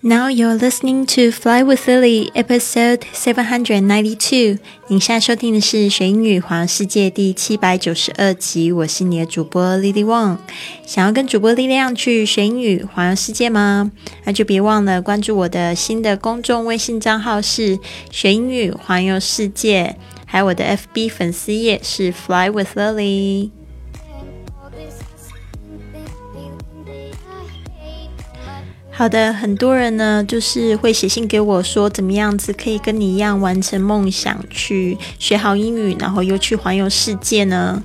Now you're listening to Fly with Lily, episode seven hundred ninety-two。你现在收听的是《学英语环游世界》第七百九十二集。我是你的主播 Lily Wang。想要跟主播力量去学英语环游世界吗？那就别忘了关注我的新的公众微信账号是“学英语环游世界”，还有我的 FB 粉丝页是 Fly with Lily。好的，很多人呢，就是会写信给我说，怎么样子可以跟你一样完成梦想，去学好英语，然后又去环游世界呢？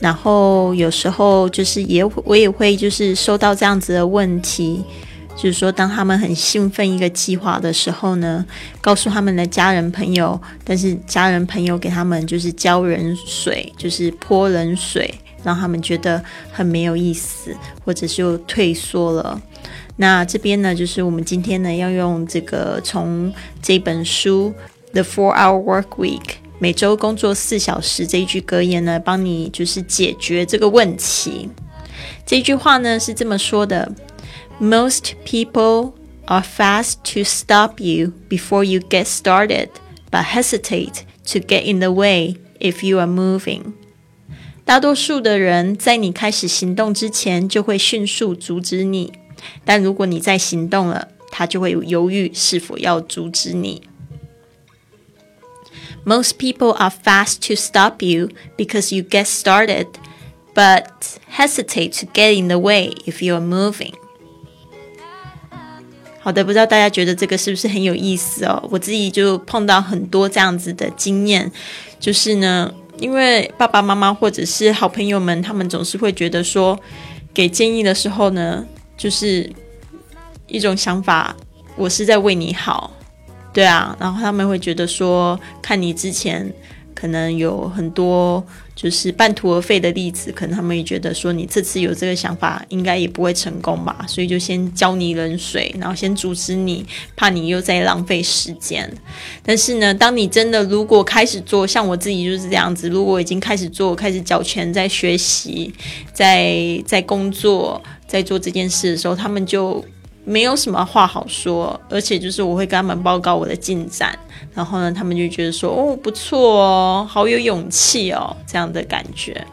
然后有时候就是也我也会就是收到这样子的问题，就是说当他们很兴奋一个计划的时候呢，告诉他们的家人朋友，但是家人朋友给他们就是浇冷水，就是泼冷水，让他们觉得很没有意思，或者是又退缩了。那这边呢，就是我们今天呢要用这个从这本书《The Four Hour Work Week》每周工作四小时这一句格言呢，帮你就是解决这个问题。这句话呢是这么说的：Most people are fast to stop you before you get started, but hesitate to get in the way if you are moving。大多数的人在你开始行动之前，就会迅速阻止你。但如果你在行动了，他就会犹豫是否要阻止你。Most people are fast to stop you because you get started, but hesitate to get in the way if you are moving. 好的，不知道大家觉得这个是不是很有意思哦？我自己就碰到很多这样子的经验，就是呢，因为爸爸妈妈或者是好朋友们，他们总是会觉得说，给建议的时候呢。就是一种想法，我是在为你好，对啊，然后他们会觉得说，看你之前可能有很多就是半途而废的例子，可能他们也觉得说你这次有这个想法，应该也不会成功吧，所以就先浇你冷水，然后先阻止你，怕你又在浪费时间。但是呢，当你真的如果开始做，像我自己就是这样子，如果已经开始做，开始缴钱，在学习，在在工作。在做这件事的时候，他们就没有什么话好说，而且就是我会跟他们报告我的进展，然后呢，他们就觉得说，哦，不错哦，好有勇气哦，这样的感觉。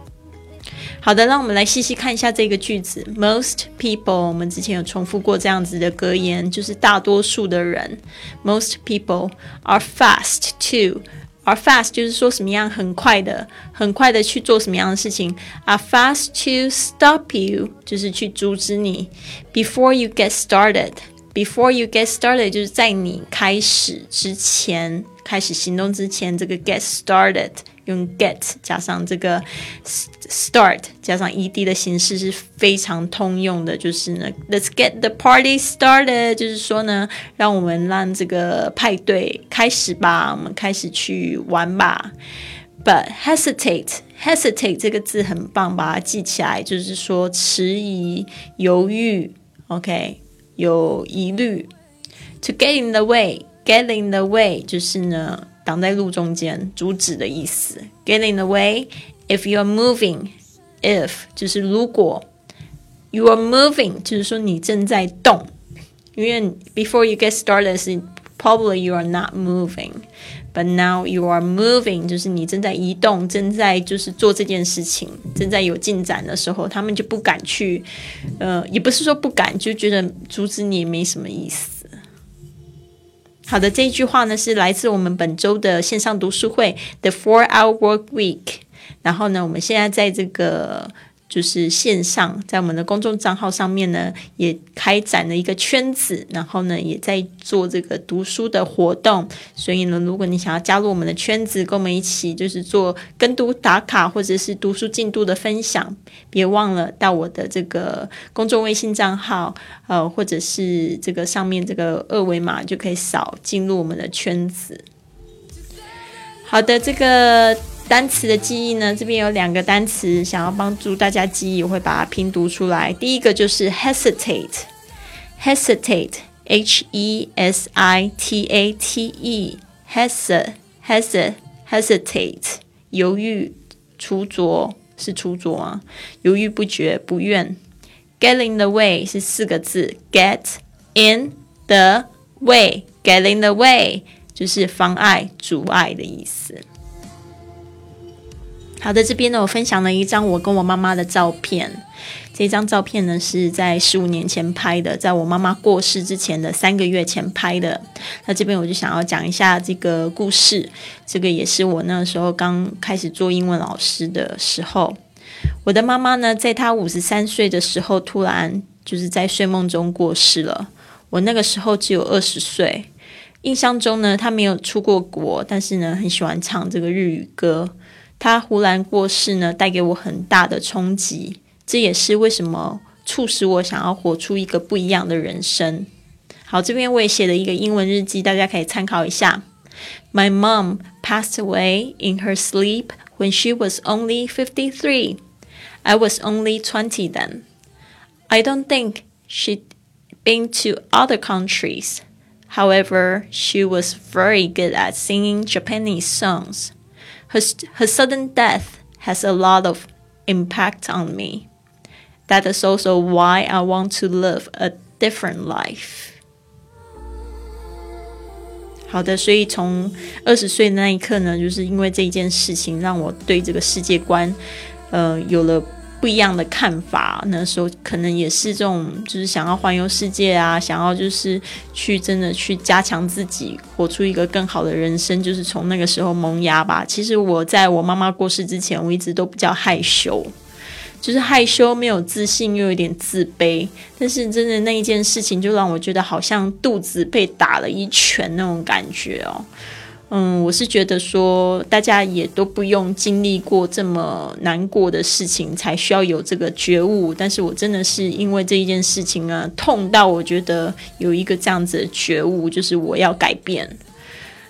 好的，让我们来细细看一下这个句子。Most people，我们之前有重复过这样子的格言，就是大多数的人。Most people are fast to。而 fast 就是说什么样很快的，很快的去做什么样的事情。are fast to stop you 就是去阻止你。Before you get started, before you get started 就是在你开始之前，开始行动之前，这个 get started。用 get 加上这个 start 加上 ed 的形式是非常通用的，就是呢，Let's get the party started，就是说呢，让我们让这个派对开始吧，我们开始去玩吧。But hesitate，hesitate 这个字很棒，把它记起来，就是说迟疑、犹豫，OK，有疑虑。To get in the way，get in the way 就是呢。 挡在路中间，阻止的意思。Get in the way if you are moving. If 就是如果 you are moving，就是说你正在动。因为 before you get started 是 probably you are not moving, but now you are moving，就是你正在移动，正在就是做这件事情，正在有进展的时候，他们就不敢去，呃，也不是说不敢，就觉得阻止你没什么意思。 好的，这一句话呢是来自我们本周的线上读书会 The Four Hour Work Week。然后呢，我们现在在这个。就是线上，在我们的公众账号上面呢，也开展了一个圈子，然后呢，也在做这个读书的活动。所以呢，如果你想要加入我们的圈子，跟我们一起就是做跟读打卡或者是读书进度的分享，别忘了到我的这个公众微信账号，呃，或者是这个上面这个二维码就可以扫进入我们的圈子。好的，这个。单词的记忆呢？这边有两个单词，想要帮助大家记忆，我会把它拼读出来。第一个就是 hesitate，hesitate，h e s i t a t e，hesitate，hesitate，犹豫、出着是出着啊，犹豫不决、不愿。Get in the way 是四个字，get in the way get in the way 就是妨碍、阻碍的意思。好的，这边呢，我分享了一张我跟我妈妈的照片。这张照片呢是在十五年前拍的，在我妈妈过世之前的三个月前拍的。那这边我就想要讲一下这个故事。这个也是我那时候刚开始做英文老师的时候，我的妈妈呢，在她五十三岁的时候，突然就是在睡梦中过世了。我那个时候只有二十岁，印象中呢，她没有出过国，但是呢，很喜欢唱这个日语歌。她忽然过世呢，带给我很大的冲击。这也是为什么促使我想要活出一个不一样的人生。好，这边我也写了一个英文日记，大家可以参考一下。My mom passed away in her sleep when she was only fifty-three. I was only twenty then. I don't think she'd been to other countries. However, she was very good at singing Japanese songs. Her, her sudden death has a lot of impact on me. That is also why I want to live a different life. 好的，所以从二十岁的那一刻呢，就是因为这一件事情，让我对这个世界观，呃，有了 不一样的看法。那时候可能也是这种，就是想要环游世界啊，想要就是去真的去加强自己，活出一个更好的人生，就是从那个时候萌芽吧。其实我在我妈妈过世之前，我一直都比较害羞。就是害羞、没有自信，又有点自卑。但是真的那一件事情，就让我觉得好像肚子被打了一拳那种感觉哦。嗯，我是觉得说，大家也都不用经历过这么难过的事情，才需要有这个觉悟。但是我真的是因为这一件事情啊，痛到我觉得有一个这样子的觉悟，就是我要改变。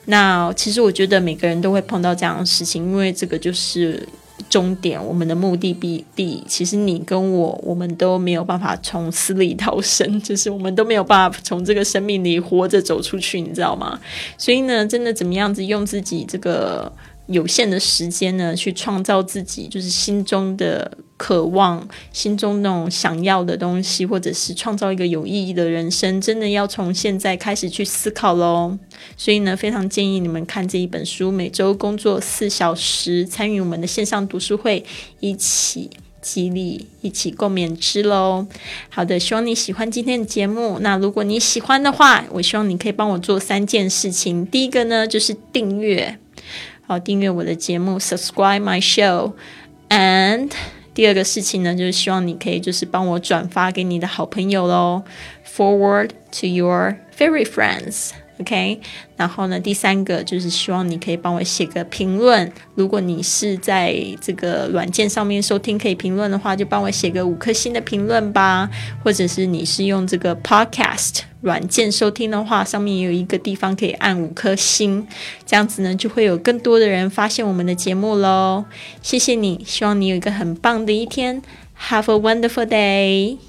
那其实我觉得每个人都会碰到这样的事情，因为这个就是。终点，我们的目的地地，其实你跟我，我们都没有办法从死里逃生，就是我们都没有办法从这个生命里活着走出去，你知道吗？所以呢，真的怎么样子用自己这个。有限的时间呢，去创造自己就是心中的渴望，心中那种想要的东西，或者是创造一个有意义的人生，真的要从现在开始去思考喽。所以呢，非常建议你们看这一本书，每周工作四小时，参与我们的线上读书会，一起激励，一起共勉之喽。好的，希望你喜欢今天的节目。那如果你喜欢的话，我希望你可以帮我做三件事情。第一个呢，就是订阅。好，订阅我的节目，subscribe my show，and 第二个事情呢，就是希望你可以就是帮我转发给你的好朋友喽，forward to your favorite friends。OK，然后呢，第三个就是希望你可以帮我写个评论。如果你是在这个软件上面收听可以评论的话，就帮我写个五颗星的评论吧。或者是你是用这个 Podcast 软件收听的话，上面也有一个地方可以按五颗星，这样子呢就会有更多的人发现我们的节目喽。谢谢你，希望你有一个很棒的一天，Have a wonderful day。